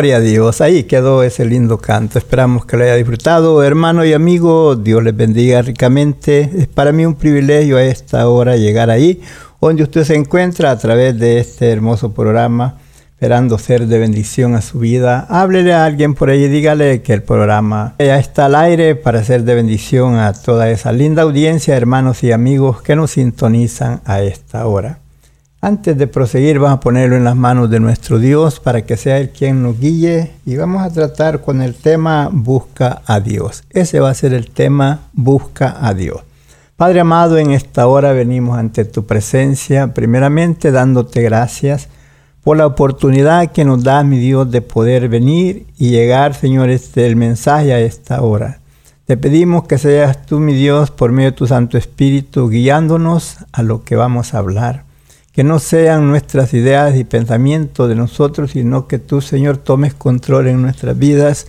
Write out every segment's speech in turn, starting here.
Gloria a Dios. Ahí quedó ese lindo canto. Esperamos que lo haya disfrutado. Hermano y amigo, Dios les bendiga ricamente. Es para mí un privilegio a esta hora llegar ahí, donde usted se encuentra a través de este hermoso programa, esperando ser de bendición a su vida. Háblele a alguien por ahí dígale que el programa ya está al aire para ser de bendición a toda esa linda audiencia, hermanos y amigos que nos sintonizan a esta hora. Antes de proseguir, vamos a ponerlo en las manos de nuestro Dios para que sea Él quien nos guíe y vamos a tratar con el tema Busca a Dios. Ese va a ser el tema Busca a Dios. Padre amado, en esta hora venimos ante tu presencia, primeramente dándote gracias por la oportunidad que nos da, mi Dios, de poder venir y llegar, Señor, este el mensaje a esta hora. Te pedimos que seas tú, mi Dios, por medio de tu Santo Espíritu, guiándonos a lo que vamos a hablar que no sean nuestras ideas y pensamientos de nosotros, sino que tú, Señor, tomes control en nuestras vidas.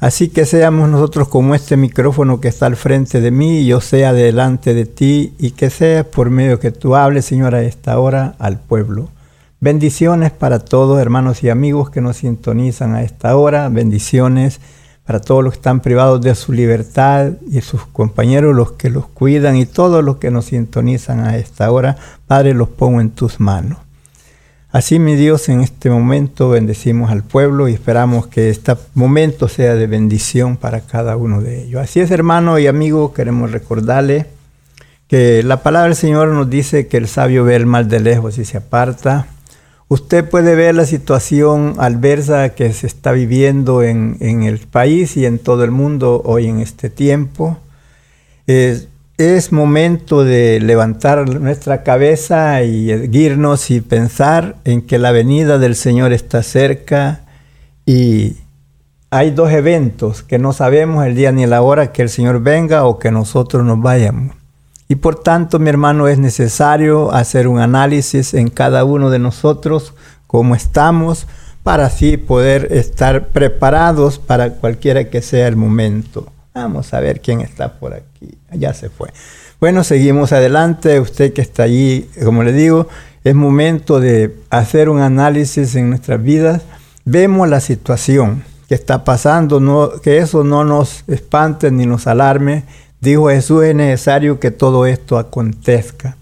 Así que seamos nosotros como este micrófono que está al frente de mí y yo sea delante de ti y que sea por medio que tú hables, Señor, a esta hora al pueblo. Bendiciones para todos, hermanos y amigos que nos sintonizan a esta hora. Bendiciones para todos los que están privados de su libertad y sus compañeros, los que los cuidan y todos los que nos sintonizan a esta hora. Padre, los pongo en tus manos. Así, mi Dios, en este momento bendecimos al pueblo y esperamos que este momento sea de bendición para cada uno de ellos. Así es, hermano y amigo, queremos recordarle que la palabra del Señor nos dice que el sabio ve el mal de lejos y se aparta. Usted puede ver la situación adversa que se está viviendo en, en el país y en todo el mundo hoy en este tiempo. Es, es momento de levantar nuestra cabeza y erguirnos y pensar en que la venida del Señor está cerca y hay dos eventos que no sabemos el día ni la hora que el Señor venga o que nosotros nos vayamos. Y por tanto, mi hermano, es necesario hacer un análisis en cada uno de nosotros, cómo estamos, para así poder estar preparados para cualquiera que sea el momento. Vamos a ver quién está por aquí. Ya se fue. Bueno, seguimos adelante. Usted que está allí, como le digo, es momento de hacer un análisis en nuestras vidas. Vemos la situación que está pasando, no, que eso no nos espante ni nos alarme Dijo Jesús, es necesario que todo esto acontezca.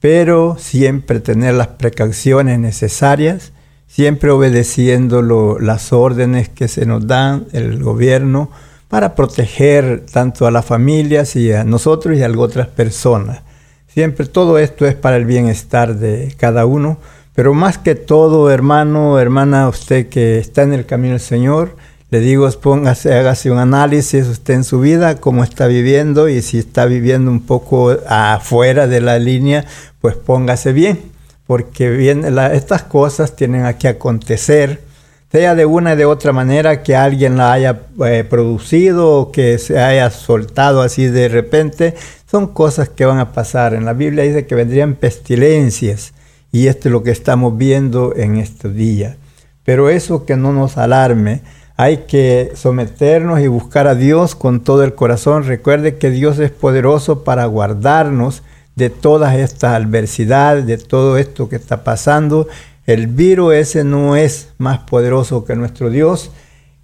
pero siempre tener las precauciones necesarias, siempre obedeciendo las órdenes que se nos dan el gobierno para proteger tanto a las familias y a nosotros y a otras personas. Siempre todo esto es para el bienestar de cada uno, pero más que todo, hermano, hermana, usted que está en el camino del Señor, le digo, póngase, hágase un análisis usted en su vida, cómo está viviendo y si está viviendo un poco afuera de la línea, pues póngase bien, porque bien, estas cosas tienen que acontecer, sea de una y de otra manera que alguien la haya eh, producido o que se haya soltado así de repente, son cosas que van a pasar. En la Biblia dice que vendrían pestilencias y esto es lo que estamos viendo en estos días. Pero eso que no nos alarme, hay que someternos y buscar a Dios con todo el corazón. Recuerde que Dios es poderoso para guardarnos de todas estas adversidades, de todo esto que está pasando. El virus ese no es más poderoso que nuestro Dios.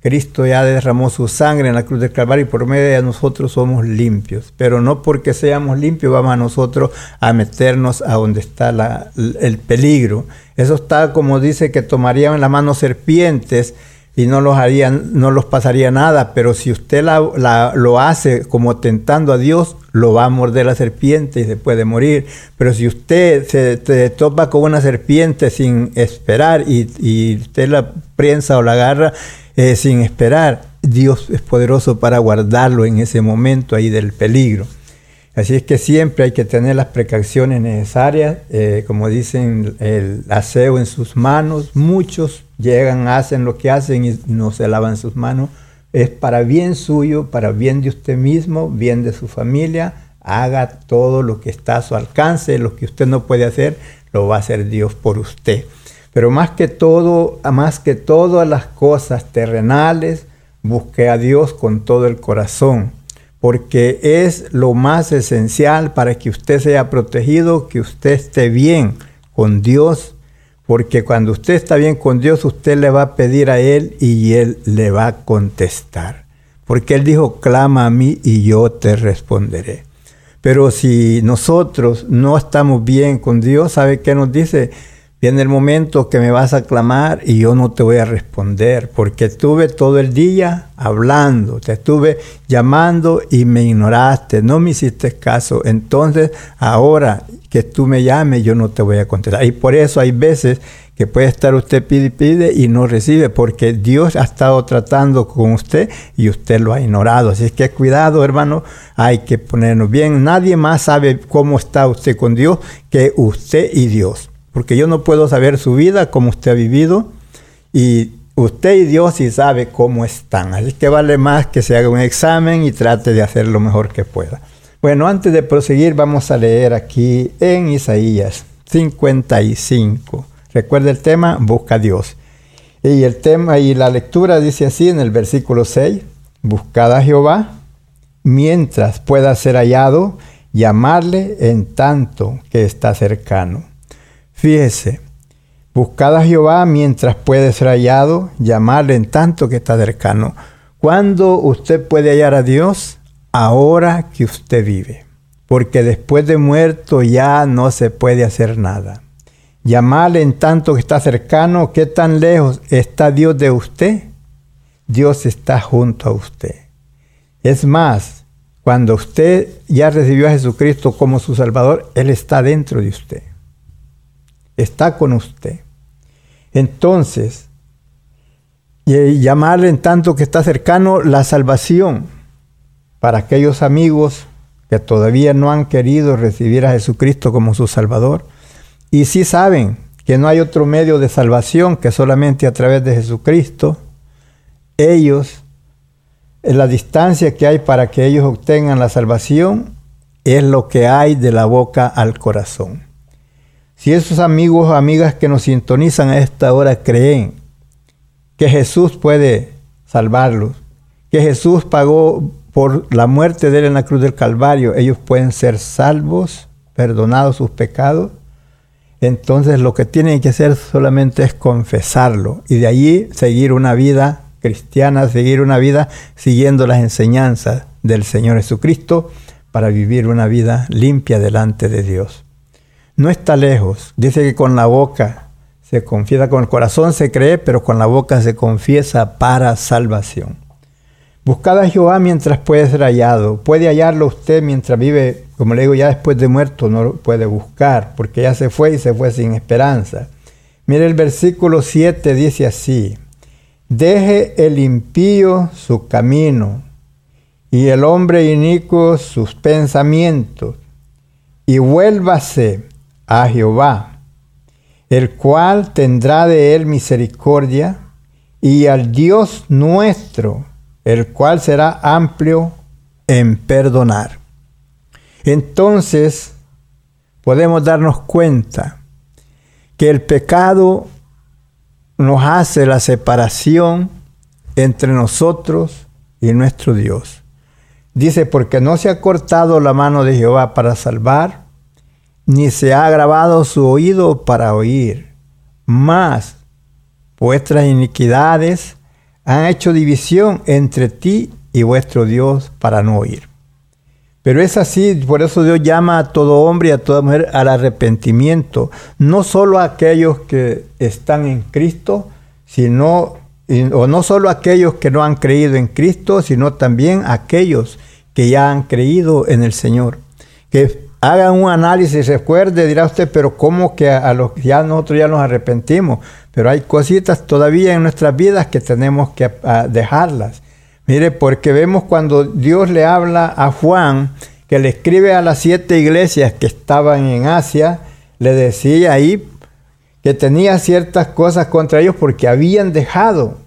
Cristo ya derramó su sangre en la cruz del Calvario y por medio de nosotros somos limpios. Pero no porque seamos limpios vamos a nosotros a meternos a donde está el peligro. Eso está como dice que tomarían en la mano serpientes y no los, harían, no los pasaría nada, pero si usted lo hace como tentando a Dios, lo va a morder la serpiente y se puede morir. Pero si usted se, topa con una serpiente sin esperar y, usted la prensa o la agarra eh, sin esperar, Dios es poderoso para guardarlo en ese momento ahí del peligro. Así es que siempre hay que tener las precauciones necesarias, eh, como dicen, el aseo en sus manos. Muchos llegan, hacen lo que hacen y no se lavan sus manos. Es para bien suyo, para bien de usted mismo, bien de su familia. Haga todo lo que está a su alcance, lo que usted no puede hacer, lo va a hacer Dios por usted. Pero más que todo, más que todas las cosas terrenales, busque a Dios con todo el corazón porque es lo más esencial para que usted sea protegido, que usted esté bien con Dios, porque cuando usted está bien con Dios, usted le va a pedir a Él y Él le va a contestar. Porque Él dijo, clama a mí y yo te responderé. Pero si nosotros no estamos bien con Dios, ¿sabe qué nos dice? Viene el momento que me vas a clamar y yo no te voy a responder, porque estuve todo el día hablando, te estuve llamando y me ignoraste, no me hiciste caso. Entonces, ahora que tú me llames, yo no te voy a contestar. Y por eso hay veces que puede estar usted pide pide y no recibe, porque Dios ha estado tratando con usted y usted lo ha ignorado. Así que cuidado, hermano, hay que ponernos bien. Nadie más sabe cómo está usted con Dios que usted y Dios porque yo no puedo saber su vida, cómo usted ha vivido, y usted y Dios sí sabe cómo están. Así que vale más que se haga un examen y trate de hacer lo mejor que pueda. Bueno, antes de proseguir, vamos a leer aquí en Isaías 55. Recuerda el tema, busca a Dios. Y el tema y la lectura dice así en el versículo 6, buscad a Jehová mientras pueda ser hallado, llamarle en tanto que está cercano. Fíjese, buscad a Jehová mientras puede ser hallado, llamarle en tanto que está cercano. ¿Cuándo usted puede hallar a Dios? Ahora que usted vive. Porque después de muerto ya no se puede hacer nada. Llamarle en tanto que está cercano, ¿qué tan lejos está Dios de usted? Dios está junto a usted. Es más, cuando usted ya recibió a Jesucristo como su Salvador, Él está dentro de usted está con usted. Entonces, llamarle en tanto que está cercano la salvación para aquellos amigos que todavía no han querido recibir a Jesucristo como su Salvador y sí saben que no hay otro medio de salvación que solamente a través de Jesucristo, ellos, en la distancia que hay para que ellos obtengan la salvación, es lo que hay de la boca al corazón. Si esos amigos o amigas que nos sintonizan a esta hora creen que Jesús puede salvarlos, que Jesús pagó por la muerte de él en la cruz del Calvario, ellos pueden ser salvos, perdonados sus pecados, entonces lo que tienen que hacer solamente es confesarlo y de allí seguir una vida cristiana, seguir una vida siguiendo las enseñanzas del Señor Jesucristo para vivir una vida limpia delante de Dios. No está lejos. Dice que con la boca se confiesa, con el corazón se cree, pero con la boca se confiesa para salvación. Buscad a Jehová mientras puede ser hallado. Puede hallarlo usted mientras vive, como le digo, ya después de muerto no lo puede buscar, porque ya se fue y se fue sin esperanza. Mire el versículo 7 dice así, deje el impío su camino y el hombre inicuo sus pensamientos, y vuélvase a Jehová, el cual tendrá de él misericordia, y al Dios nuestro, el cual será amplio en perdonar. Entonces podemos darnos cuenta que el pecado nos hace la separación entre nosotros y nuestro Dios. Dice, porque no se ha cortado la mano de Jehová para salvar, ni se ha agravado su oído para oír. Más vuestras iniquidades han hecho división entre ti y vuestro Dios para no oír. Pero es así, por eso Dios llama a todo hombre y a toda mujer al arrepentimiento, no solo a aquellos que están en Cristo, sino o no solo a aquellos que no han creído en Cristo, sino también a aquellos que ya han creído en el Señor. Que hagan un análisis, recuerde, dirá usted, pero ¿cómo que a, los ya nosotros ya nos arrepentimos? Pero hay cositas todavía en nuestras vidas que tenemos que dejarlas. Mire, porque vemos cuando Dios le habla a Juan, que le escribe a las siete iglesias que estaban en Asia, le decía ahí que tenía ciertas cosas contra ellos porque habían dejado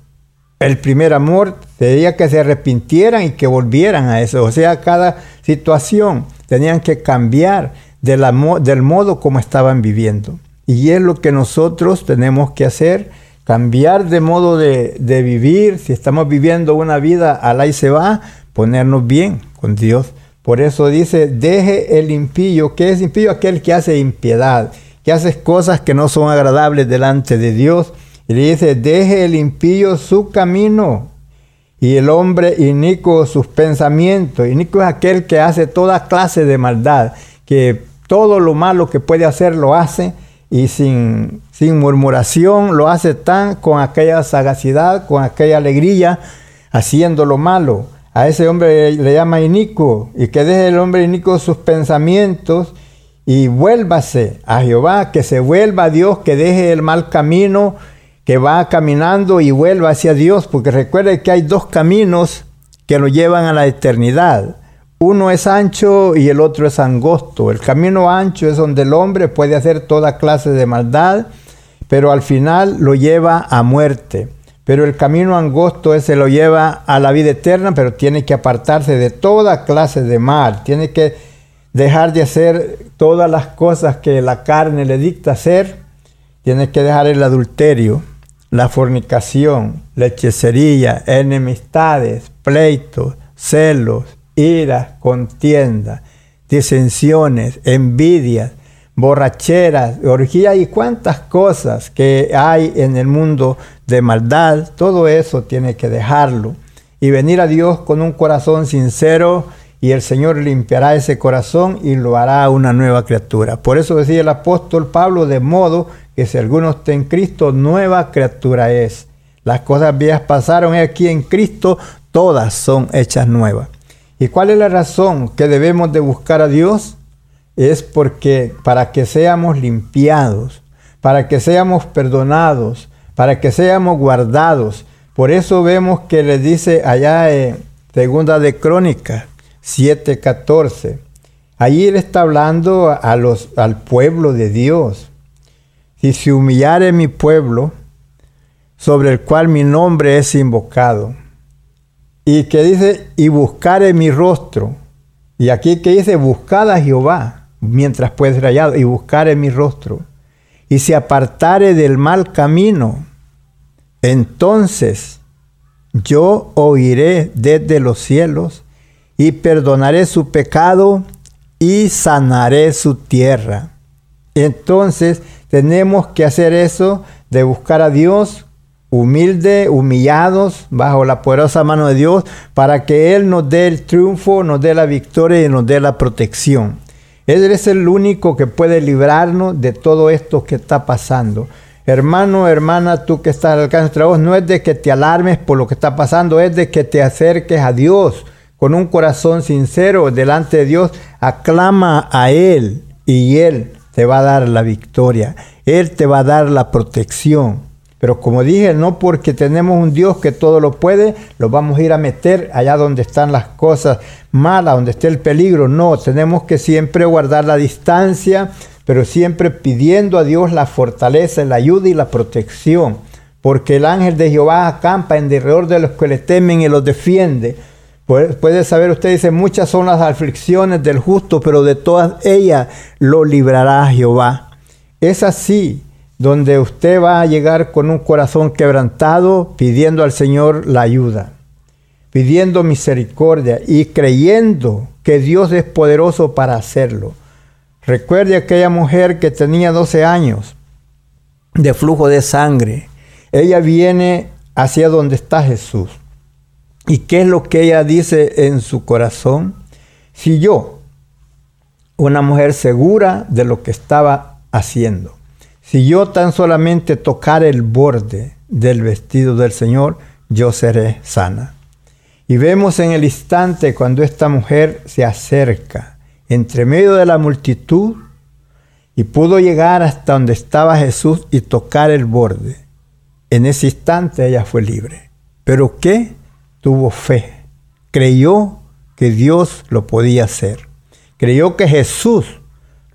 el primer amor, tenía que se arrepintieran y que volvieran a eso. O sea, cada situación tenían que cambiar del modo como estaban viviendo. Y es lo que nosotros tenemos que hacer, cambiar de modo de, vivir. Si estamos viviendo una vida al y se va, ponernos bien con Dios. Por eso dice, deje el impío. ¿Qué es impío? Aquel que hace impiedad, que hace cosas que no son agradables delante de Dios. Y le dice, deje el impío su camino y el hombre inico sus pensamientos. Inico es aquel que hace toda clase de maldad, que todo lo malo que puede hacer lo hace y sin, sin murmuración lo hace tan con aquella sagacidad, con aquella alegría, haciendo lo malo. A ese hombre le llama inico y que deje el hombre inico sus pensamientos y vuélvase a Jehová, que se vuelva a Dios, que deje el mal camino, que va caminando y vuelva hacia Dios, porque recuerde que hay dos caminos que lo llevan a la eternidad. Uno es ancho y el otro es angosto. El camino ancho es donde el hombre puede hacer toda clase de maldad, pero al final lo lleva a muerte. Pero el camino angosto ese lo lleva a la vida eterna, pero tiene que apartarse de toda clase de mal. Tiene que dejar de hacer todas las cosas que la carne le dicta hacer. Tiene que dejar el adulterio, la fornicación, la hechicería, enemistades, pleitos, celos, ira, contienda, disensiones, envidias, borracheras, orgías y cuantas cosas que hay en el mundo de maldad, todo eso tiene que dejarlo y venir a Dios con un corazón sincero y el Señor limpiará ese corazón y lo hará una nueva criatura. Por eso decía el apóstol Pablo, de modo que si alguno está en Cristo, nueva criatura es. Las cosas viejas pasaron aquí en Cristo, todas son hechas nuevas. ¿Y cuál es la razón que debemos de buscar a Dios? Es porque para que seamos limpiados, para que seamos perdonados, para que seamos guardados. Por eso vemos que le dice allá en Segunda de Crónicas 7:14. Allí él está hablando a los, al pueblo de Dios. Si humillare mi pueblo, sobre el cual mi nombre es invocado, y que dice, y buscaré mi rostro. Y aquí que dice, buscad a Jehová mientras puede ser hallado, y buscaré mi rostro. Y se apartare del mal camino, entonces yo oiré desde los cielos y perdonaré su pecado y sanaré su tierra. Entonces tenemos que hacer eso de buscar a Dios humilde, humillados bajo la poderosa mano de Dios, para que Él nos dé el triunfo, nos dé la victoria y nos dé la protección. Él es el único que puede librarnos de todo esto que está pasando. Hermano, hermana, tú que estás al alcance de nuestra voz, no es de que te alarmes por lo que está pasando, es de que te acerques a Dios con un corazón sincero delante de Dios. Aclama a Él y Él te va a dar la victoria. Él te va a dar la protección. Pero como dije, no porque tenemos un Dios que todo lo puede, lo vamos a ir a meter allá donde están las cosas malas, donde esté el peligro. No, tenemos que siempre guardar la distancia, pero siempre pidiendo a Dios la fortaleza, la ayuda y la protección. Porque el ángel de Jehová acampa en derredor de los que le temen y los defiende. Puede saber, usted dice, muchas son las aflicciones del justo, pero de todas ellas lo librará Jehová. Es así donde usted va a llegar con un corazón quebrantado pidiendo al Señor la ayuda, pidiendo misericordia y creyendo que Dios es poderoso para hacerlo. Recuerde aquella mujer que tenía 12 años de flujo de sangre. Ella viene hacia donde está Jesús. ¿Y qué es lo que ella dice en su corazón? Si yo, una mujer segura de lo que estaba haciendo, si yo tan solamente tocar el borde del vestido del Señor, yo seré sana. Y vemos en el instante cuando esta mujer se acerca entre medio de la multitud y pudo llegar hasta donde estaba Jesús y tocar el borde. En ese instante ella fue libre. ¿Pero qué? Tuvo fe. Creyó que Dios lo podía hacer. Creyó que Jesús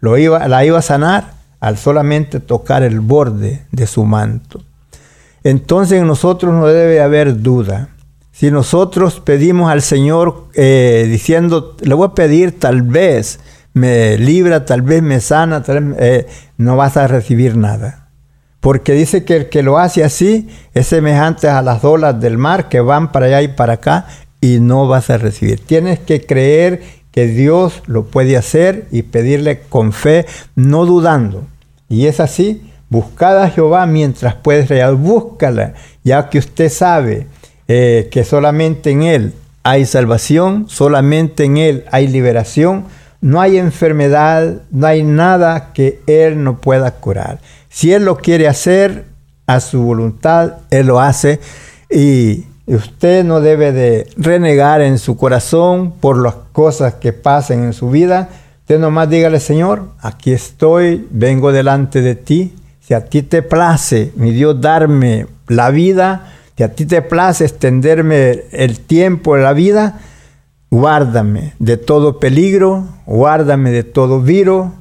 lo iba, la iba a sanar al solamente tocar el borde de su manto. Entonces en nosotros no debe haber duda. Si nosotros pedimos al Señor eh, diciendo, le voy a pedir tal vez me libra, tal vez me sana, eh, no vas a recibir nada. Porque dice que el que lo hace así es semejante a las olas del mar que van para allá y para acá y no vas a recibir. Tienes que creer que Dios lo puede hacer y pedirle con fe, no dudando. Y es así, buscad a Jehová mientras puedes real, búscala, ya que usted sabe eh, que solamente en Él hay salvación, solamente en Él hay liberación, no hay enfermedad, no hay nada que Él no pueda curar. Si Él lo quiere hacer a su voluntad, Él lo hace y Usted no debe de renegar en su corazón por las cosas que pasen en su vida. Usted nomás dígale, Señor, aquí estoy, vengo delante de ti. Si a ti te place, mi Dios, darme la vida, si a ti te place extenderme el tiempo de la vida, guárdame de todo peligro, guárdame de todo viro,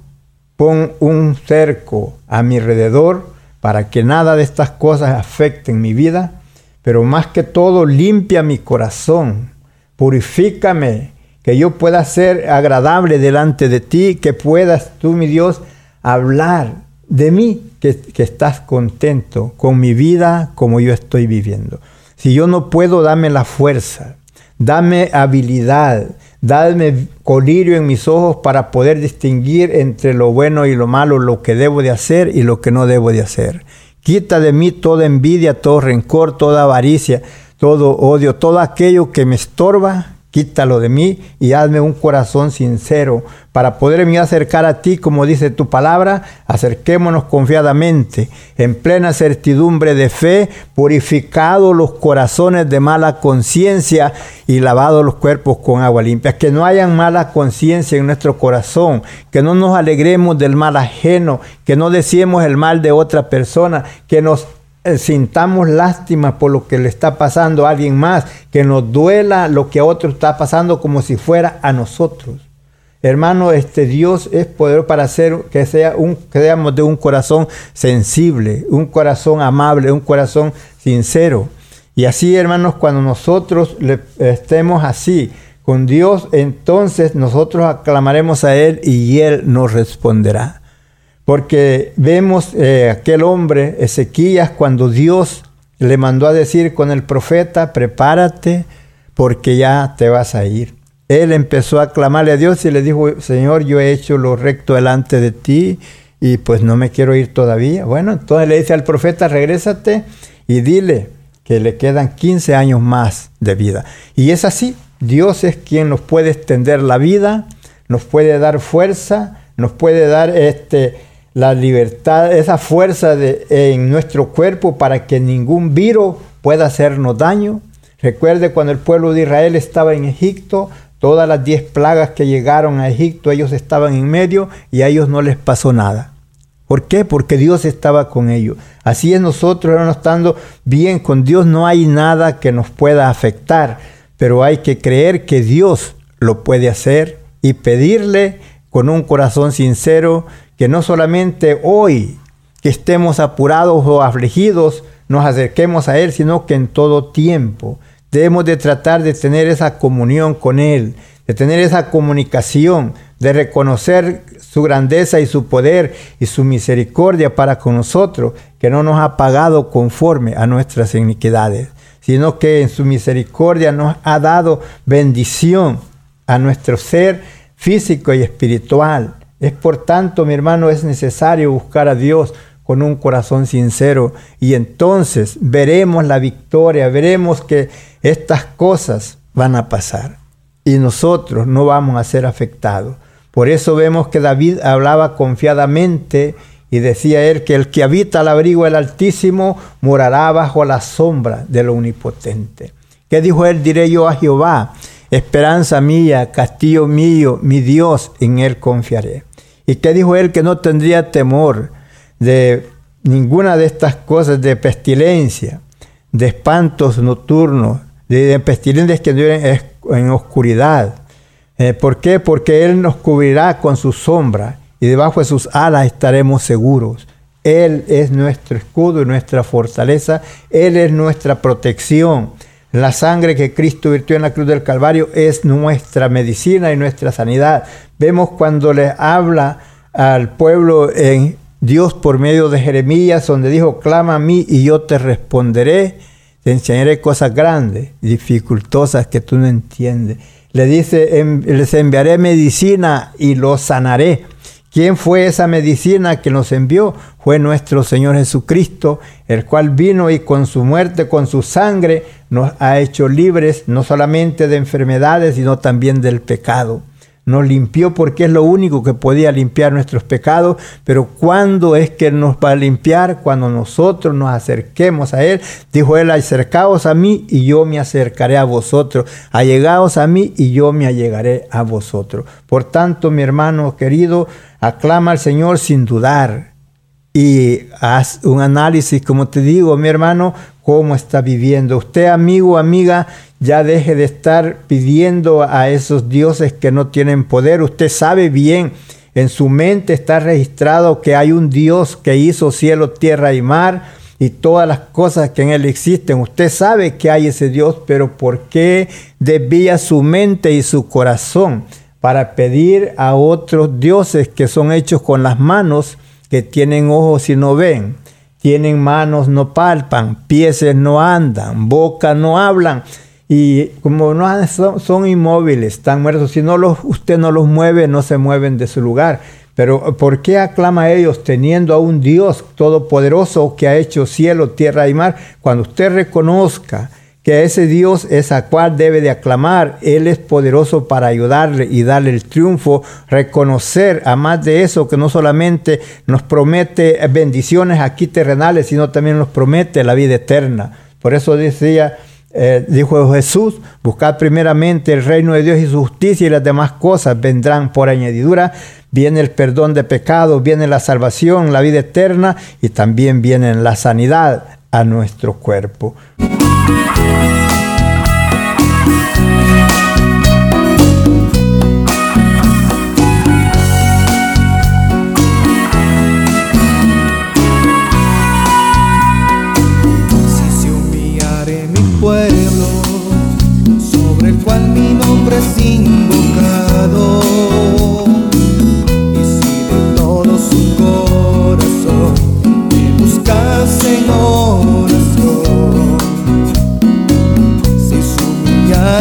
pon un cerco a mi alrededor para que nada de estas cosas afecten mi vida pero más que todo limpia mi corazón, purifícame, que yo pueda ser agradable delante de ti, que puedas tú, mi Dios, hablar de mí, que, que estás contento con mi vida como yo estoy viviendo. Si yo no puedo, dame la fuerza, dame habilidad, dame colirio en mis ojos para poder distinguir entre lo bueno y lo malo, lo que debo de hacer y lo que no debo de hacer. Quita de mí toda envidia, todo rencor, toda avaricia, todo odio, todo aquello que me estorba quítalo de mí y hazme un corazón sincero para poderme acercar a ti, como dice tu palabra, acerquémonos confiadamente, en plena certidumbre de fe, purificados los corazones de mala conciencia y lavados los cuerpos con agua limpia. Que no hayan mala conciencia en nuestro corazón, que no nos alegremos del mal ajeno, que no decimos el mal de otra persona, que nos sintamos lástima por lo que le está pasando a alguien más, que nos duela lo que a otro está pasando como si fuera a nosotros. Hermano, este Dios es poderoso para hacer que sea un que seamos de un corazón sensible, un corazón amable, un corazón sincero. Y así, hermanos, cuando nosotros le estemos así con Dios, entonces nosotros aclamaremos a Él y Él nos responderá. Porque vemos eh, aquel hombre, Ezequías, cuando Dios le mandó a decir con el profeta, prepárate porque ya te vas a ir. Él empezó a clamarle a Dios y le dijo, Señor, yo he hecho lo recto delante de ti y pues no me quiero ir todavía. Bueno, entonces le dice al profeta, regrésate y dile que le quedan 15 años más de vida. Y es así, Dios es quien nos puede extender la vida, nos puede dar fuerza, nos puede dar este, la libertad, esa fuerza de, en nuestro cuerpo para que ningún virus pueda hacernos daño. Recuerde cuando el pueblo de Israel estaba en Egipto, todas las diez plagas que llegaron a Egipto, ellos estaban en medio y a ellos no les pasó nada. ¿Por qué? Porque Dios estaba con ellos. Así es nosotros, no estando bien con Dios, no hay nada que nos pueda afectar, pero hay que creer que Dios lo puede hacer y pedirle con un corazón sincero que no solamente hoy que estemos apurados o afligidos nos acerquemos a Él, sino que en todo tiempo debemos de tratar de tener esa comunión con Él, de tener esa comunicación, de reconocer su grandeza y su poder y su misericordia para con nosotros, que no nos ha pagado conforme a nuestras iniquidades, sino que en su misericordia nos ha dado bendición a nuestro ser físico y espiritual. Es por tanto, mi hermano, es necesario buscar a Dios con un corazón sincero y entonces veremos la victoria, veremos que estas cosas van a pasar y nosotros no vamos a ser afectados. Por eso vemos que David hablaba confiadamente y decía él que el que habita al abrigo del Altísimo morará bajo la sombra del Omnipotente. ¿Qué dijo él? Diré yo a Jehová, esperanza mía, castillo mío, mi Dios, en él confiaré. ¿Y qué dijo él? Que no tendría temor de ninguna de estas cosas, de pestilencia, de espantos nocturnos, de, pestilencias que duren en oscuridad. Eh, ¿Por qué? Porque Él nos cubrirá con su sombra y debajo de sus alas estaremos seguros. Él es nuestro escudo y nuestra fortaleza. Él es nuestra protección. La sangre que Cristo virtió en la cruz del Calvario es nuestra medicina y nuestra sanidad. Vemos cuando le habla al pueblo en Dios por medio de Jeremías, donde dijo, clama a mí y yo te responderé te enseñaré cosas grandes dificultosas que tú no entiendes. Le dice, les enviaré medicina y los sanaré. ¿Quién fue esa medicina que nos envió? Fue nuestro Señor Jesucristo, el cual vino y con su muerte, con su sangre, nos ha hecho libres no solamente de enfermedades, sino también del pecado nos limpió porque es lo único que podía limpiar nuestros pecados, pero ¿cuándo es que nos va a limpiar? Cuando nosotros nos acerquemos a Él. Dijo Él, acercaos a mí y yo me acercaré a vosotros. Allegaos a mí y yo me allegaré a vosotros. Por tanto, mi hermano querido, aclama al Señor sin dudar y haz un análisis, como te digo, mi hermano, cómo está viviendo. Usted, amigo, amiga, ya deje de estar pidiendo a esos dioses que no tienen poder. Usted sabe bien, en su mente está registrado que hay un Dios que hizo cielo, tierra y mar y todas las cosas que en él existen. Usted sabe que hay ese Dios, pero ¿por qué desvía su mente y su corazón para pedir a otros dioses que son hechos con las manos, que tienen ojos y no ven? Tienen manos, no palpan, pies no andan, boca no hablan y como no son, inmóviles, están muertos, si no los, usted no los mueve, no se mueven de su lugar. Pero ¿por qué aclama a ellos teniendo a un Dios todopoderoso que ha hecho cielo, tierra y mar? Cuando usted reconozca que ese Dios es a cual debe de aclamar, Él es poderoso para ayudarle y darle el triunfo, reconocer, a más de eso, que no solamente nos promete bendiciones aquí terrenales, sino también nos promete la vida eterna. Por eso decía eh, dijo Jesús, buscad primeramente el reino de Dios y su justicia y las demás cosas vendrán por añadidura. Viene el perdón de pecados, viene la salvación, la vida eterna y también viene la sanidad a nuestro cuerpo. Si se humillaré, mi pueblo sobre el cual mi nombre es invocado, y si de todo su corazón me buscase.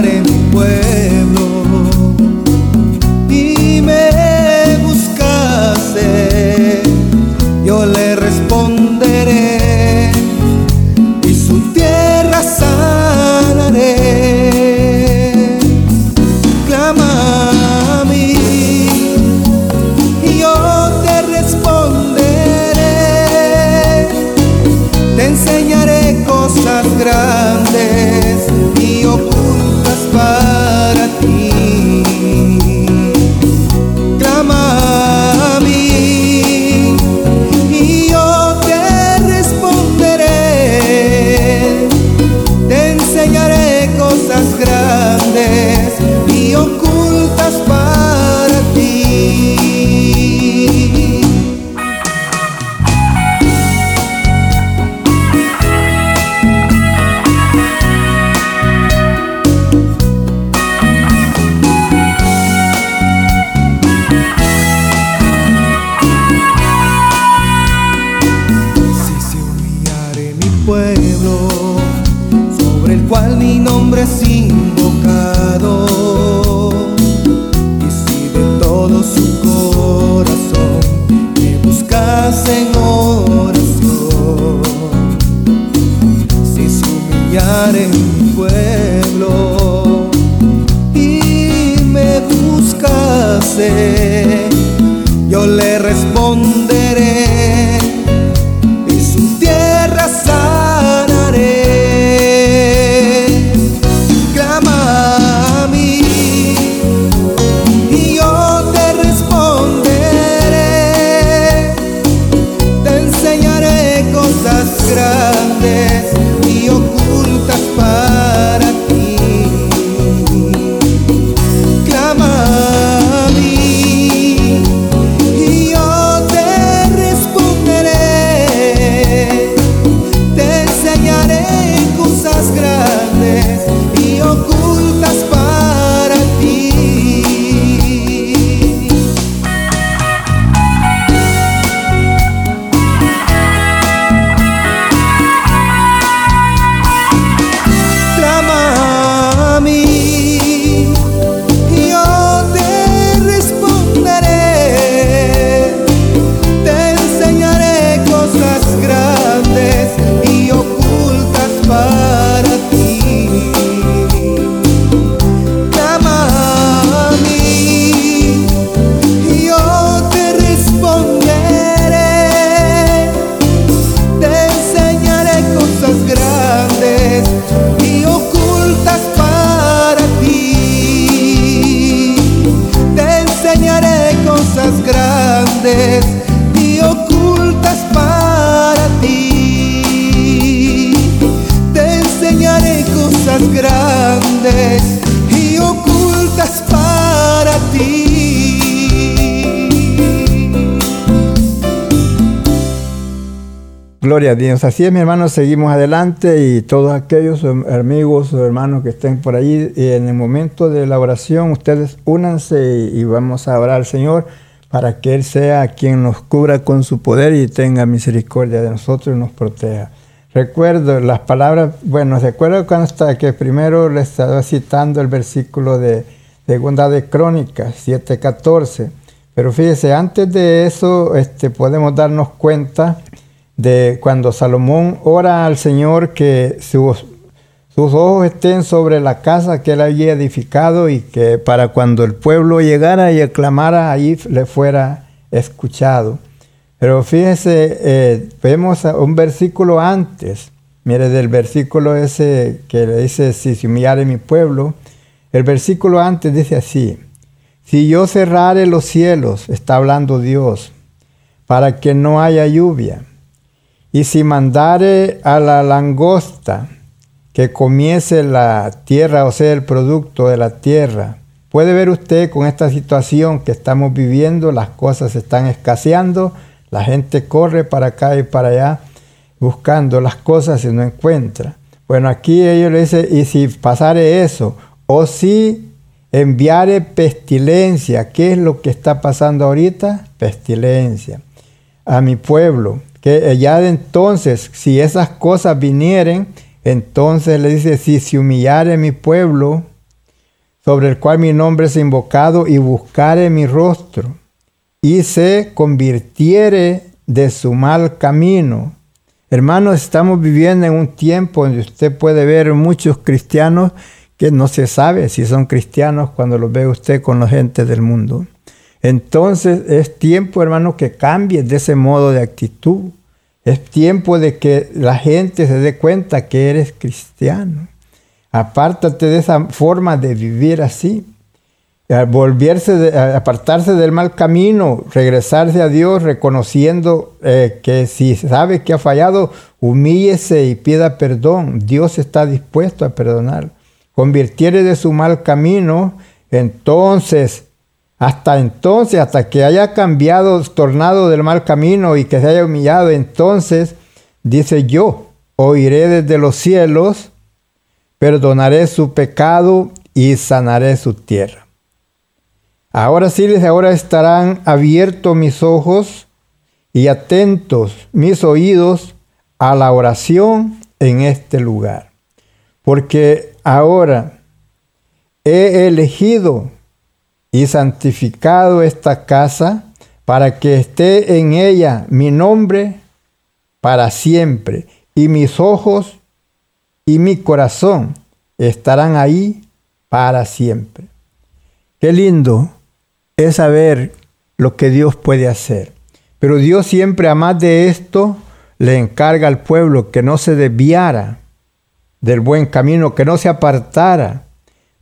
en tu. Dios. Así es, mi hermano, seguimos adelante y todos aquellos amigos o hermanos que estén por ahí, y en el momento de la oración, ustedes únanse y, vamos a orar al Señor para que Él sea quien nos cubra con su poder y tenga misericordia de nosotros y nos proteja. Recuerdo las palabras, bueno, recuerdo cuando está que primero le estaba citando el versículo de Segunda de Crónicas 7:14, pero fíjese, antes de eso este, podemos darnos cuenta de cuando Salomón ora al Señor que sus, sus ojos estén sobre la casa que él había edificado y que para cuando el pueblo llegara y aclamara allí le fuera escuchado. Pero fíjese, eh, vemos un versículo antes, mire del versículo ese que le dice, si se humillare mi pueblo, el versículo antes dice así, si yo cerrare los cielos, está hablando Dios, para que no haya lluvia, y si mandare a la langosta que comiese la tierra, o sea, el producto de la tierra, puede ver usted con esta situación que estamos viviendo, las cosas están escaseando, la gente corre para acá y para allá buscando las cosas y no encuentra. Bueno, aquí ellos le dicen, y si pasare eso, o si enviare pestilencia, ¿qué es lo que está pasando ahorita? Pestilencia a mi pueblo, que ya de entonces, si esas cosas vinieren, entonces le dice, si se humillare mi pueblo, sobre el cual mi nombre es invocado, y buscare mi rostro, y se convirtiere de su mal camino. Hermanos, estamos viviendo en un tiempo donde usted puede ver muchos cristianos que no se sabe si son cristianos cuando los ve usted con la gente del mundo. Entonces es tiempo, hermano, que cambie de ese modo de actitud. Es tiempo de que la gente se dé cuenta que eres cristiano. Apártate de esa forma de vivir así. Volverse, apartarse del mal camino, regresarse a Dios reconociendo eh, que si sabe que ha fallado, humíllese y pida perdón. Dios está dispuesto a perdonar. Convirtiere de su mal camino, entonces hasta entonces, hasta que haya cambiado, tornado del mal camino y que se haya humillado, entonces dice yo, oiré desde los cielos, perdonaré su pecado y sanaré su tierra. Ahora sí, ahora estarán abiertos mis ojos y atentos mis oídos a la oración en este lugar. Porque ahora he elegido y santificado esta casa para que esté en ella mi nombre para siempre, y mis ojos y mi corazón estarán ahí para siempre. Qué lindo es saber lo que Dios puede hacer. Pero Dios siempre, a más de esto, le encarga al pueblo que no se desviara del buen camino, que no se apartara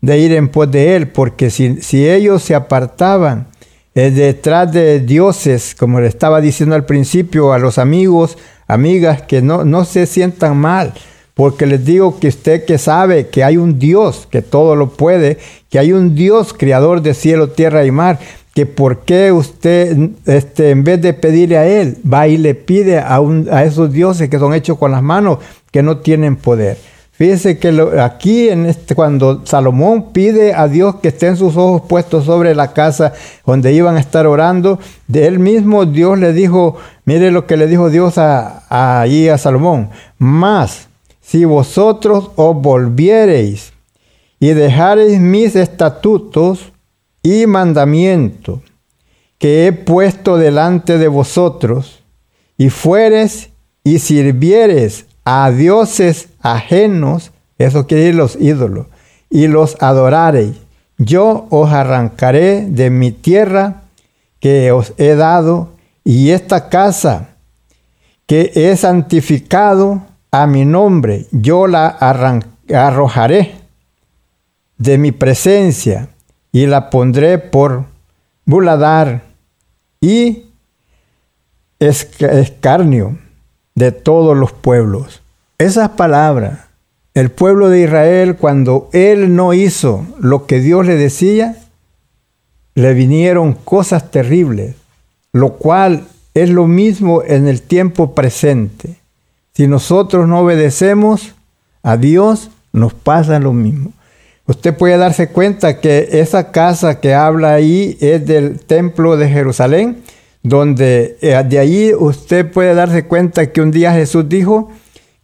de ir en pos de Él, porque si, si ellos se apartaban eh, detrás de dioses, como le estaba diciendo al principio a los amigos, amigas, que no, no se sientan mal, porque les digo que usted que sabe que hay un Dios que todo lo puede, que hay un Dios creador de cielo, tierra y mar, que por qué usted, este, en vez de pedirle a Él, va y le pide a, un, a esos dioses que son hechos con las manos, que no tienen poder. Fíjese que aquí en este, cuando Salomón pide a Dios que estén sus ojos puestos sobre la casa donde iban a estar orando, de él mismo Dios le dijo, mire lo que le dijo Dios a, allí a Salomón, más si vosotros os volviereis y dejareis mis estatutos y mandamientos que he puesto delante de vosotros, y fueres y sirvieres a dioses ajenos, eso quiere decir los ídolos, y los adorareis. Yo os arrancaré de mi tierra que os he dado, y esta casa que he santificado a mi nombre, yo la arrojaré de mi presencia y la pondré por buladar y escarnio de todos los pueblos. Esas palabras, el pueblo de Israel, cuando él no hizo lo que Dios le decía, le vinieron cosas terribles, lo cual es lo mismo en el tiempo presente. Si nosotros no obedecemos a Dios, nos pasa lo mismo. Usted puede darse cuenta que esa casa que habla ahí es del templo de Jerusalén donde eh, de ahí usted puede darse cuenta que un día Jesús dijo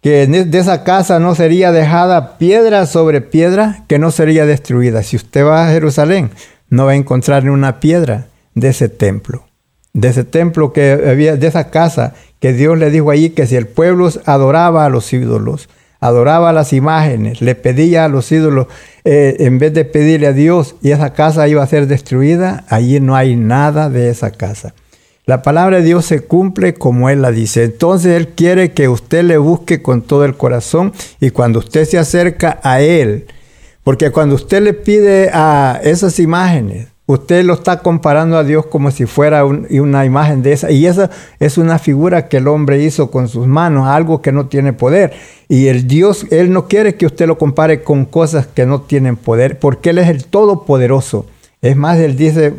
que de esa casa no sería dejada piedra sobre piedra, que no sería destruida. Si usted va a Jerusalén, no va a encontrar ni una piedra de ese templo, de ese templo que había, de esa casa que Dios le dijo allí que si el pueblo adoraba a los ídolos, adoraba las imágenes, le pedía a los ídolos, eh, en vez de pedirle a Dios y esa casa iba a ser destruida, allí no hay nada de esa casa. La palabra de Dios se cumple como Él la dice. Entonces Él quiere que usted le busque con todo el corazón y cuando usted se acerca a Él, porque cuando usted le pide a esas imágenes, usted lo está comparando a Dios como si fuera una imagen de esa. Y esa es una figura que el hombre hizo con sus manos, algo que no tiene poder. Y el Dios, Él no quiere que usted lo compare con cosas que no tienen poder, porque Él es el Todopoderoso. Es más, Él dice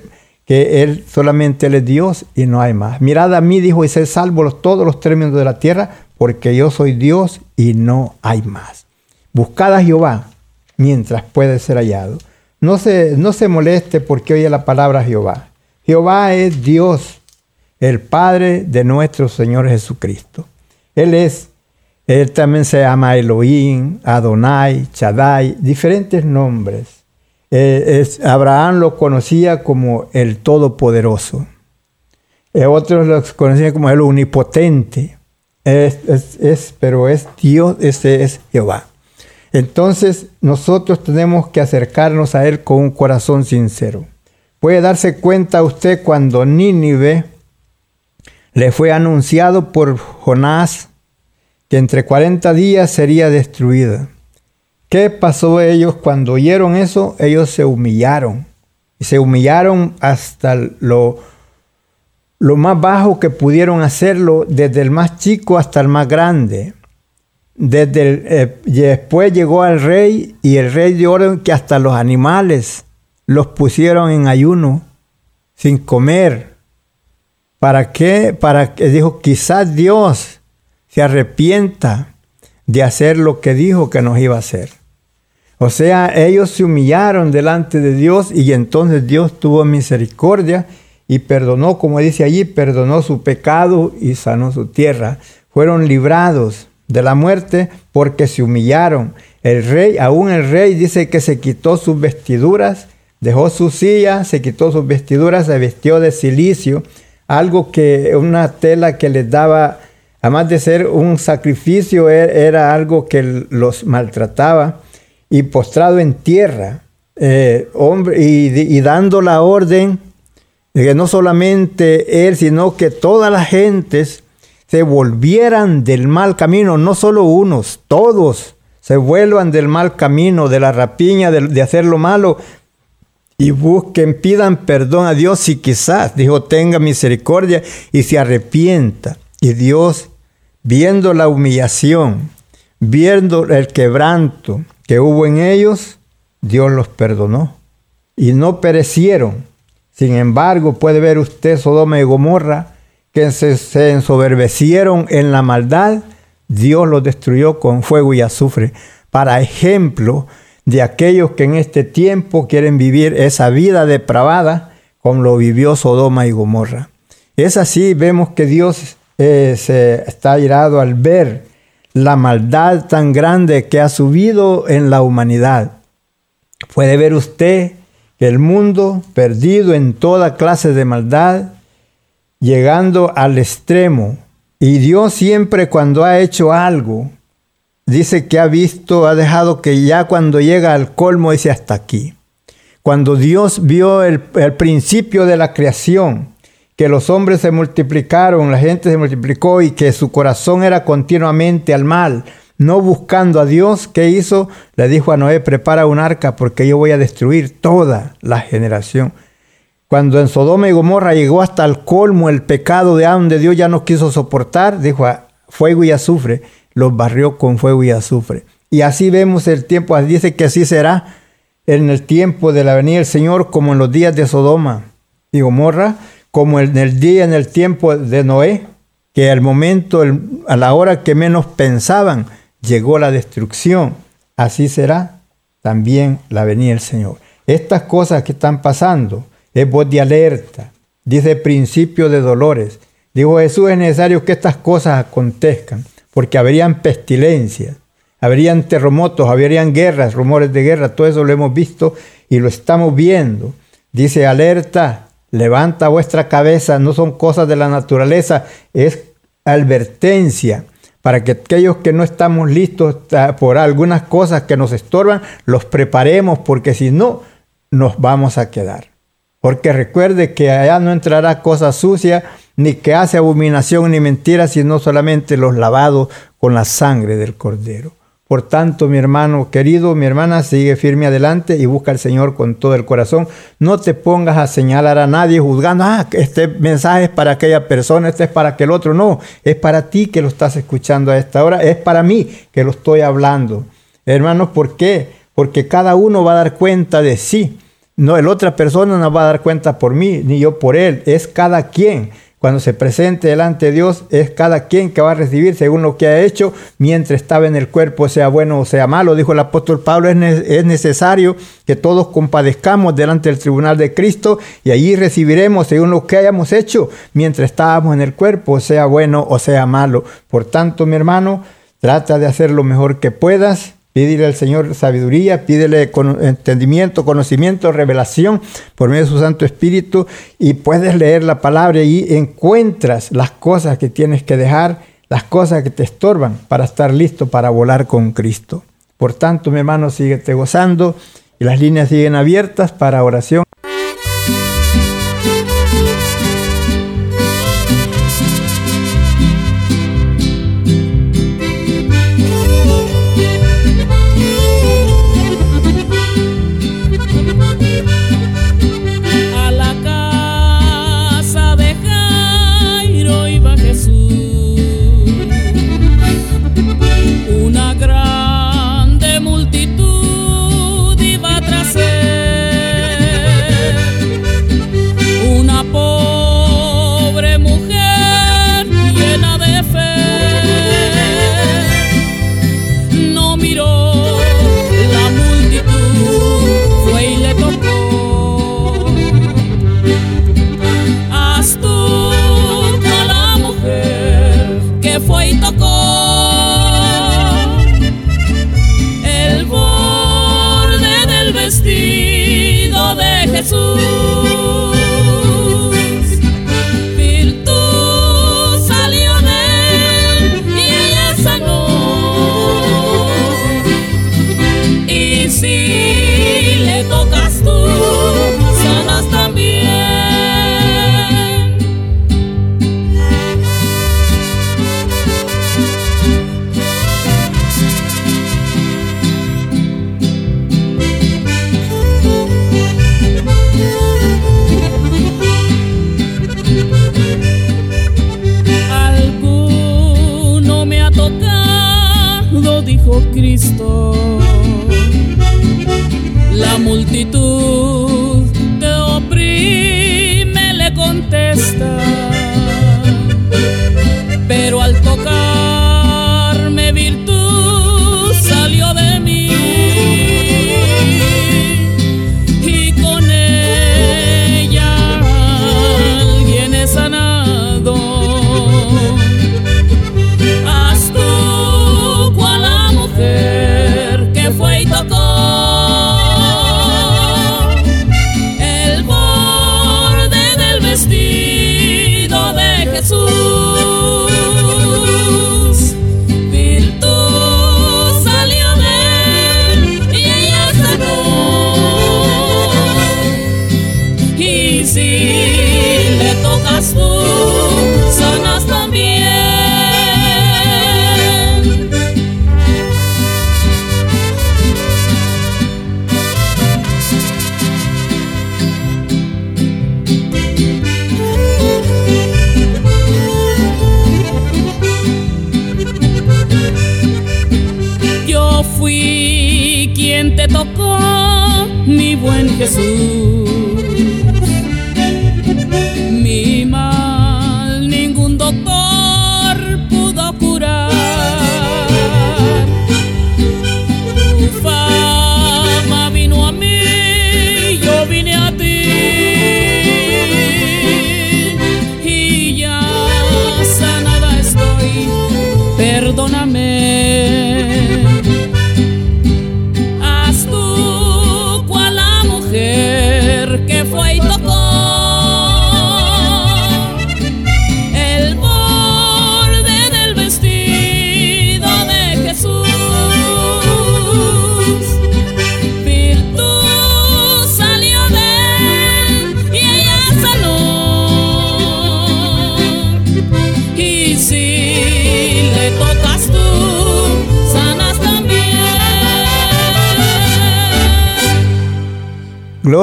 que Él solamente es Dios y no hay más. Mirad a mí, dijo, y sé salvo todos los términos de la tierra, porque yo soy Dios y no hay más. Buscad a Jehová mientras puede ser hallado. No se, no se moleste porque oye la palabra Jehová. Jehová es Dios, el Padre de nuestro Señor Jesucristo. Él es, Él también se llama Elohim, Adonai, Chadai, diferentes nombres. Eh, Abraham lo conocía como el Todopoderoso. Eh, otros lo conocían como el Omnipotente. Es, pero es Dios, ese es Jehová. Entonces nosotros tenemos que acercarnos a Él con un corazón sincero. Puede darse cuenta usted cuando Nínive le fue anunciado por Jonás que entre 40 días sería destruida. ¿Qué pasó ellos cuando oyeron eso? Ellos se humillaron. Y se humillaron hasta lo, lo más bajo que pudieron hacerlo, desde el más chico hasta el más grande. Desde eh, después llegó al rey y el rey dio orden que hasta los animales los pusieron en ayuno, sin comer. ¿Para qué? Para que dijo, quizás Dios se arrepienta de hacer lo que dijo que nos iba a hacer. O sea, ellos se humillaron delante de Dios y entonces Dios tuvo misericordia y perdonó, como dice allí, perdonó su pecado y sanó su tierra. Fueron librados de la muerte porque se humillaron. El rey, aún el rey dice que se quitó sus vestiduras, dejó su silla, se quitó sus vestiduras, se vistió de silicio, algo que una tela que les daba, además de ser un sacrificio, e, era algo que los maltrataba y postrado en tierra, eh, hombre, y, y dando la orden de que no solamente él, sino que todas las gentes se volvieran del mal camino, no solo unos, todos se vuelvan del mal camino, de la rapiña, de, hacer lo malo, y busquen, pidan perdón a Dios si quizás, dijo, tenga misericordia y se arrepienta. Y Dios, viendo la humillación, viendo el quebranto que hubo en ellos, Dios los perdonó y no perecieron. Sin embargo, puede ver usted Sodoma y Gomorra, que se, ensoberbecieron en la maldad, Dios los destruyó con fuego y azufre, para ejemplo de aquellos que en este tiempo quieren vivir esa vida depravada como lo vivió Sodoma y Gomorra. Es así, vemos que Dios eh, se está irado al ver la maldad tan grande que ha subido en la humanidad. Puede ver usted que el mundo, perdido en toda clase de maldad, llegando al extremo. Y Dios siempre cuando ha hecho algo, dice que ha visto, ha dejado que ya cuando llega al colmo dice hasta aquí. Cuando Dios vio el, el principio de la creación, que los hombres se multiplicaron, la gente se multiplicó y que su corazón era continuamente al mal, no buscando a Dios, ¿qué hizo? Le dijo a Noé, prepara un arca porque yo voy a destruir toda la generación. Cuando en Sodoma y Gomorra llegó hasta el colmo el pecado de donde Dios ya no quiso soportar, dijo a fuego y azufre, los barrió con fuego y azufre. Y así vemos el tiempo, dice que así será en el tiempo de la venida del Señor, como en los días de Sodoma y Gomorra, como en el día, en el tiempo de Noé, que al momento, a la hora que menos pensaban, llegó la destrucción. Así será también la venida del Señor. Estas cosas que están pasando, es voz de alerta, dice principio de dolores. Dijo Jesús, es necesario que estas cosas acontezcan, porque habrían pestilencias, habrían terremotos, habrían guerras, rumores de guerra, todo eso lo hemos visto y lo estamos viendo. Dice alerta, levanta vuestra cabeza, no son cosas de la naturaleza, es advertencia para que aquellos que no estamos listos por algunas cosas que nos estorban, los preparemos, porque si no, nos vamos a quedar. Porque recuerde que allá no entrará cosa sucia, ni que hace abominación ni mentira, sino solamente los lavados con la sangre del cordero. Por tanto, mi hermano querido, mi hermana, sigue firme adelante y busca al Señor con todo el corazón. No te pongas a señalar a nadie juzgando, ah, este mensaje es para aquella persona, este es para aquel otro. No, es para ti que lo estás escuchando a esta hora, es para mí que lo estoy hablando. Hermanos, ¿por qué? Porque cada uno va a dar cuenta de sí. No, el otra persona no va a dar cuenta por mí, ni yo por él. Es cada quien. Cuando se presente delante de Dios, es cada quien que va a recibir según lo que ha hecho mientras estaba en el cuerpo, sea bueno o sea malo. Dijo el apóstol Pablo, es, es necesario que todos compadezcamos delante del tribunal de Cristo y allí recibiremos según lo que hayamos hecho mientras estábamos en el cuerpo, sea bueno o sea malo. Por tanto, mi hermano, trata de hacer lo mejor que puedas Pídele al Señor sabiduría, pídele entendimiento, conocimiento, revelación por medio de su Santo Espíritu y puedes leer la palabra y encuentras las cosas que tienes que dejar, las cosas que te estorban para estar listo para volar con Cristo. Por tanto, mi hermano, síguete gozando y las líneas siguen abiertas para oración.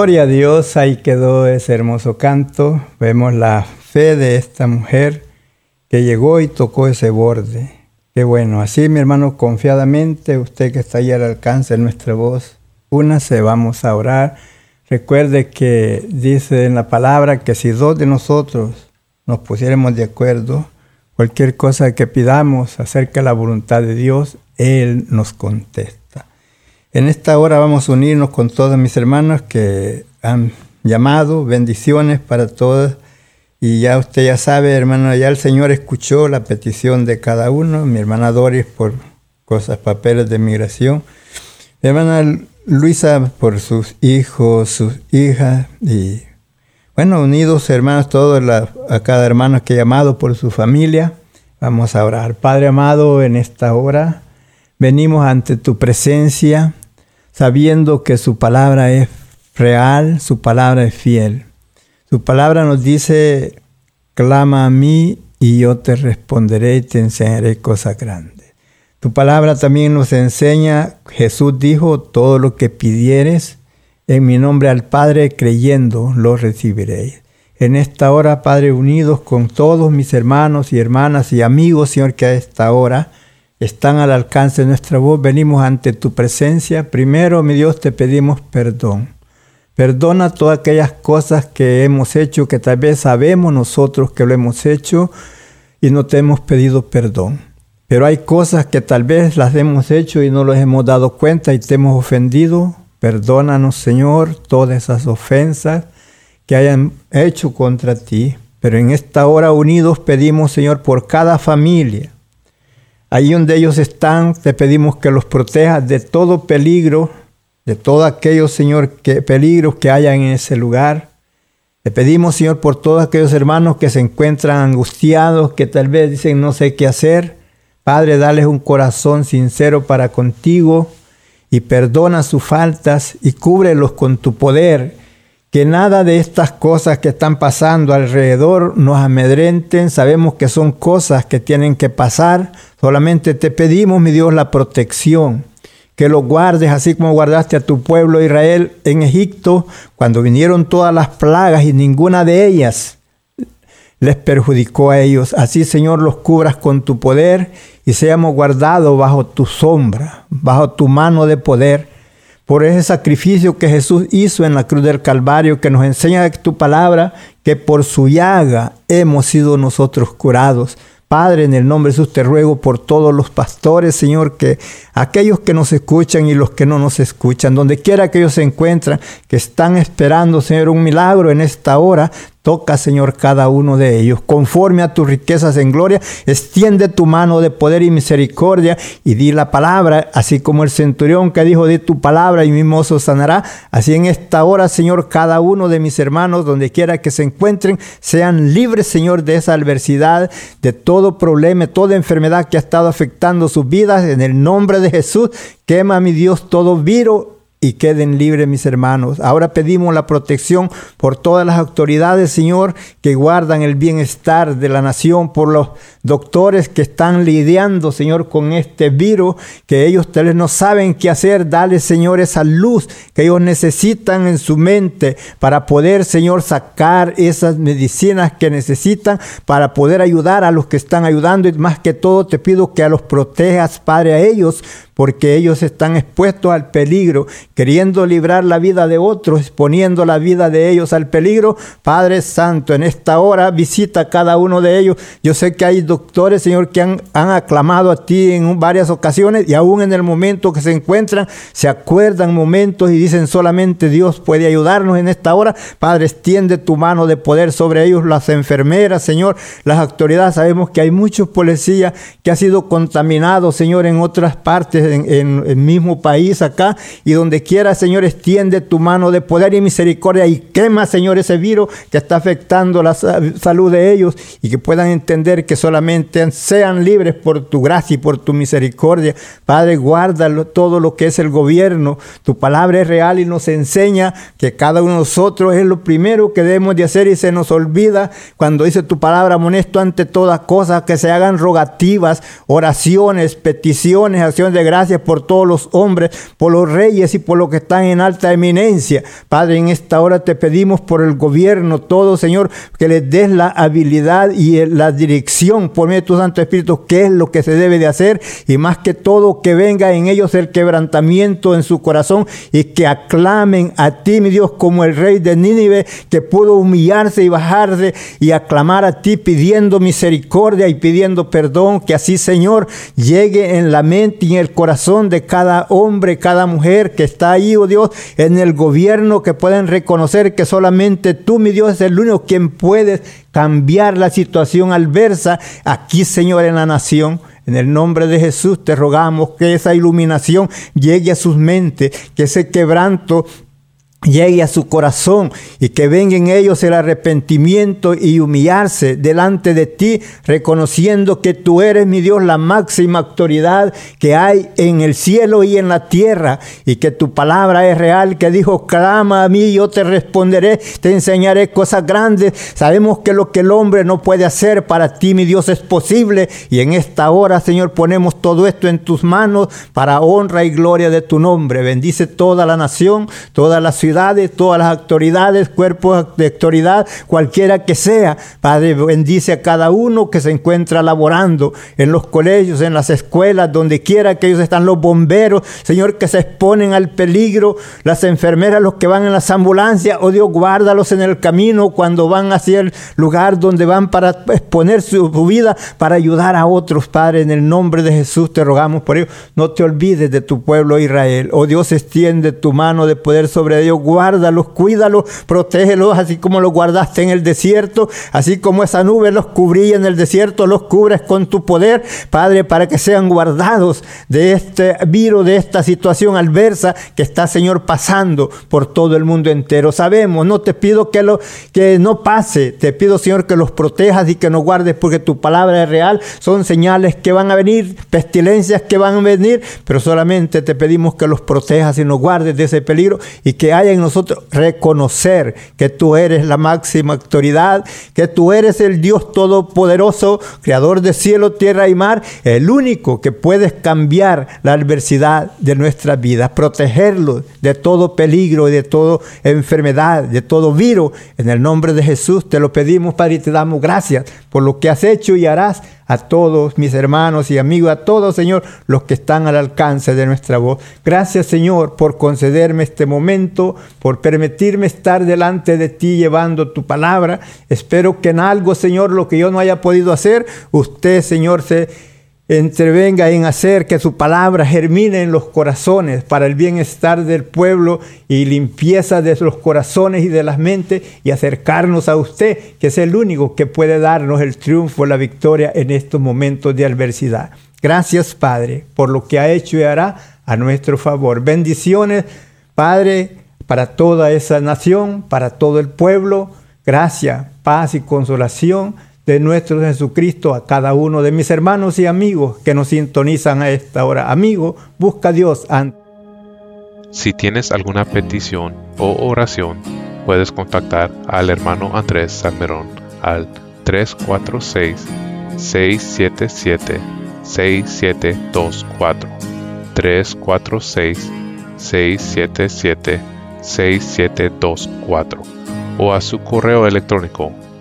Gloria a Dios, ahí quedó ese hermoso canto. Vemos la fe de esta mujer que llegó y tocó ese borde. Qué bueno, así mi hermano, confiadamente, usted que está ahí al alcance de nuestra voz, únase, vamos a orar. Recuerde que dice en la palabra que si dos de nosotros nos pusiéramos de acuerdo, cualquier cosa que pidamos acerca de la voluntad de Dios, Él nos contesta. En esta hora vamos a unirnos con todos mis hermanos que han llamado, bendiciones para todos. Y ya usted ya sabe, hermano, ya el Señor escuchó la petición de cada uno. Mi hermana Doris por cosas, papeles de migración. Mi hermana Luisa por sus hijos, sus hijas. Y bueno, unidos hermanos, todos a cada hermano que ha llamado por su familia. Vamos a orar. Padre amado, en esta hora venimos ante tu presencia sabiendo que su palabra es real, su palabra es fiel. Su palabra nos dice, clama a mí y yo te responderé y te enseñaré cosas grandes. Tu palabra también nos enseña, Jesús dijo, todo lo que pidieres en mi nombre al Padre, creyendo, lo recibiréis. En esta hora, Padre, unidos con todos mis hermanos y hermanas y amigos, Señor, que a esta hora están al alcance de nuestra voz, venimos ante tu presencia. Primero, mi Dios, te pedimos perdón. Perdona todas aquellas cosas que hemos hecho, que tal vez sabemos nosotros que lo hemos hecho y no te hemos pedido perdón. Pero hay cosas que tal vez las hemos hecho y no los hemos dado cuenta y te hemos ofendido. Perdónanos, Señor, todas esas ofensas que hayan hecho contra ti. Pero en esta hora unidos pedimos, Señor, por cada familia. Ahí donde ellos están, te pedimos que los protejas de todo peligro, de todos aquellos, Señor, que, peligros que hayan en ese lugar. Te pedimos, Señor, por todos aquellos hermanos que se encuentran angustiados, que tal vez dicen no sé qué hacer. Padre, dales un corazón sincero para contigo y perdona sus faltas y cúbrelos con tu poder. Que nada de estas cosas que están pasando alrededor nos amedrenten. Sabemos que son cosas que tienen que pasar. Solamente te pedimos, mi Dios, la protección. Que los guardes así como guardaste a tu pueblo Israel en Egipto cuando vinieron todas las plagas y ninguna de ellas les perjudicó a ellos. Así, Señor, los cubras con tu poder y seamos guardados bajo tu sombra, bajo tu mano de poder, por ese sacrificio que Jesús hizo en la cruz del Calvario, que nos enseña tu palabra, que por su llaga hemos sido nosotros curados. Padre, en el nombre de Jesús te ruego por todos los pastores, Señor, que aquellos que nos escuchan y los que no nos escuchan, donde quiera que ellos se encuentran, que están esperando, Señor, un milagro en esta hora, Toca, Señor, cada uno de ellos. Conforme a tus riquezas en gloria, extiende tu mano de poder y misericordia y di la palabra, así como el centurión que dijo, di tu palabra y mi mozo sanará. Así en esta hora, Señor, cada uno de mis hermanos, donde quiera que se encuentren, sean libres, Señor, de esa adversidad, de todo problema, toda enfermedad que ha estado afectando sus vidas. En el nombre de Jesús, quema, mi Dios, todo virus y queden libres mis hermanos. Ahora pedimos la protección por todas las autoridades, Señor, que guardan el bienestar de la nación, por los doctores que están lidiando, Señor, con este virus, que ellos tal no saben qué hacer. Dale, Señor, esa luz que ellos necesitan en su mente para poder, Señor, sacar esas medicinas que necesitan para poder ayudar a los que están ayudando. Y más que todo, te pido que a los protejas, Padre, a ellos, porque ellos están expuestos al peligro, queriendo librar la vida de otros, exponiendo la vida de ellos al peligro. Padre Santo, en esta hora visita a cada uno de ellos. Yo sé que hay doctores, Señor, que han, han aclamado a ti en varias ocasiones y aún en el momento que se encuentran, se acuerdan momentos y dicen solamente Dios puede ayudarnos en esta hora. Padre, extiende tu mano de poder sobre ellos, las enfermeras, Señor, las autoridades. Sabemos que hay muchos policías que han sido contaminados, Señor, en otras partes en, el mismo país acá y donde quiera, Señor, extiende tu mano de poder y misericordia y quema, Señor, ese virus que está afectando la salud de ellos y que puedan entender que solamente sean libres por tu gracia y por tu misericordia. Padre, guarda todo lo que es el gobierno. Tu palabra es real y nos enseña que cada uno de nosotros es lo primero que debemos de hacer y se nos olvida cuando dice tu palabra, amonesto ante todas cosas, que se hagan rogativas, oraciones, peticiones, acciones de gracia gracias por todos los hombres, por los reyes y por los que están en alta eminencia. Padre, en esta hora te pedimos por el gobierno, todo, Señor, que les des la habilidad y la dirección por medio de tu Santo Espíritu, qué es lo que se debe de hacer y más que todo que venga en ellos el quebrantamiento en su corazón y que aclamen a ti, mi Dios, como el rey de Nínive, que pudo humillarse y bajarse y aclamar a ti pidiendo misericordia y pidiendo perdón, que así, Señor, llegue en la mente y en el corazón corazón de cada hombre, cada mujer que está ahí, oh Dios, en el gobierno, que pueden reconocer que solamente tú, mi Dios, es el único quien puedes cambiar la situación adversa aquí, Señor, en la nación. En el nombre de Jesús te rogamos que esa iluminación llegue a sus mentes, que ese quebranto llegue a su corazón y que venga en ellos el arrepentimiento y humillarse delante de ti, reconociendo que tú eres mi Dios la máxima autoridad que hay en el cielo y en la tierra y que tu palabra es real, que dijo, clama a mí, yo te responderé, te enseñaré cosas grandes. Sabemos que lo que el hombre no puede hacer para ti, mi Dios, es posible y en esta hora, Señor, ponemos todo esto en tus manos para honra y gloria de tu nombre. Bendice toda la nación, toda la ciudad todas las autoridades, cuerpos de autoridad, cualquiera que sea. Padre, bendice a cada uno que se encuentra laborando en los colegios, en las escuelas, donde quiera que ellos están, los bomberos, Señor, que se exponen al peligro, las enfermeras, los que van en las ambulancias, oh Dios, guárdalos en el camino cuando van hacia el lugar donde van para exponer su, vida, para ayudar a otros, Padre, en el nombre de Jesús te rogamos por ello. No te olvides de tu pueblo Israel. Oh Dios, extiende tu mano de poder sobre ellos guárdalos, cuídalos, protégelos, así como los guardaste en el desierto, así como esa nube los cubría en el desierto, los cubres con tu poder, Padre, para que sean guardados de este virus, de esta situación adversa que está, Señor, pasando por todo el mundo entero. Sabemos, no te pido que, lo, que no pase, te pido, Señor, que los protejas y que nos guardes, porque tu palabra es real, son señales que van a venir, pestilencias que van a venir, pero solamente te pedimos que los protejas y nos guardes de ese peligro y que haya en nosotros reconocer que tú eres la máxima autoridad, que tú eres el Dios todopoderoso, creador de cielo, tierra y mar, el único que puedes cambiar la adversidad de nuestra vida, protegerlo de todo peligro y de toda enfermedad, de todo virus. En el nombre de Jesús te lo pedimos, Padre, y te damos gracias por lo que has hecho y harás a todos mis hermanos y amigos, a todos, Señor, los que están al alcance de nuestra voz. Gracias, Señor, por concederme este momento, por permitirme estar delante de ti llevando tu palabra. Espero que en algo, Señor, lo que yo no haya podido hacer, usted, Señor, se entrevenga en hacer que su palabra germine en los corazones para el bienestar del pueblo y limpieza de los corazones y de las mentes y acercarnos a usted, que es el único que puede darnos el triunfo, la victoria en estos momentos de adversidad. Gracias, Padre, por lo que ha hecho y hará a nuestro favor. Bendiciones, Padre, para toda esa nación, para todo el pueblo. Gracias, paz y consolación de nuestro Jesucristo a cada uno de mis hermanos y amigos que nos sintonizan a esta hora. Amigo, busca a Dios antes. Si tienes alguna petición o oración, puedes contactar al hermano Andrés Salmerón al 346-677-6724. 346-677-6724 o a su correo electrónico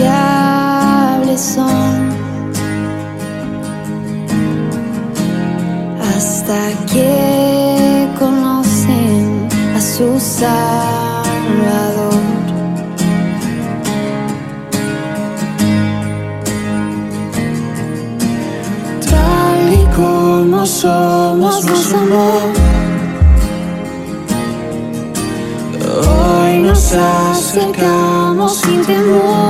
insaciables son hasta que conocen a su Salvador. Tal y como somos, nos amor. Hoy nos acercamos sin temor.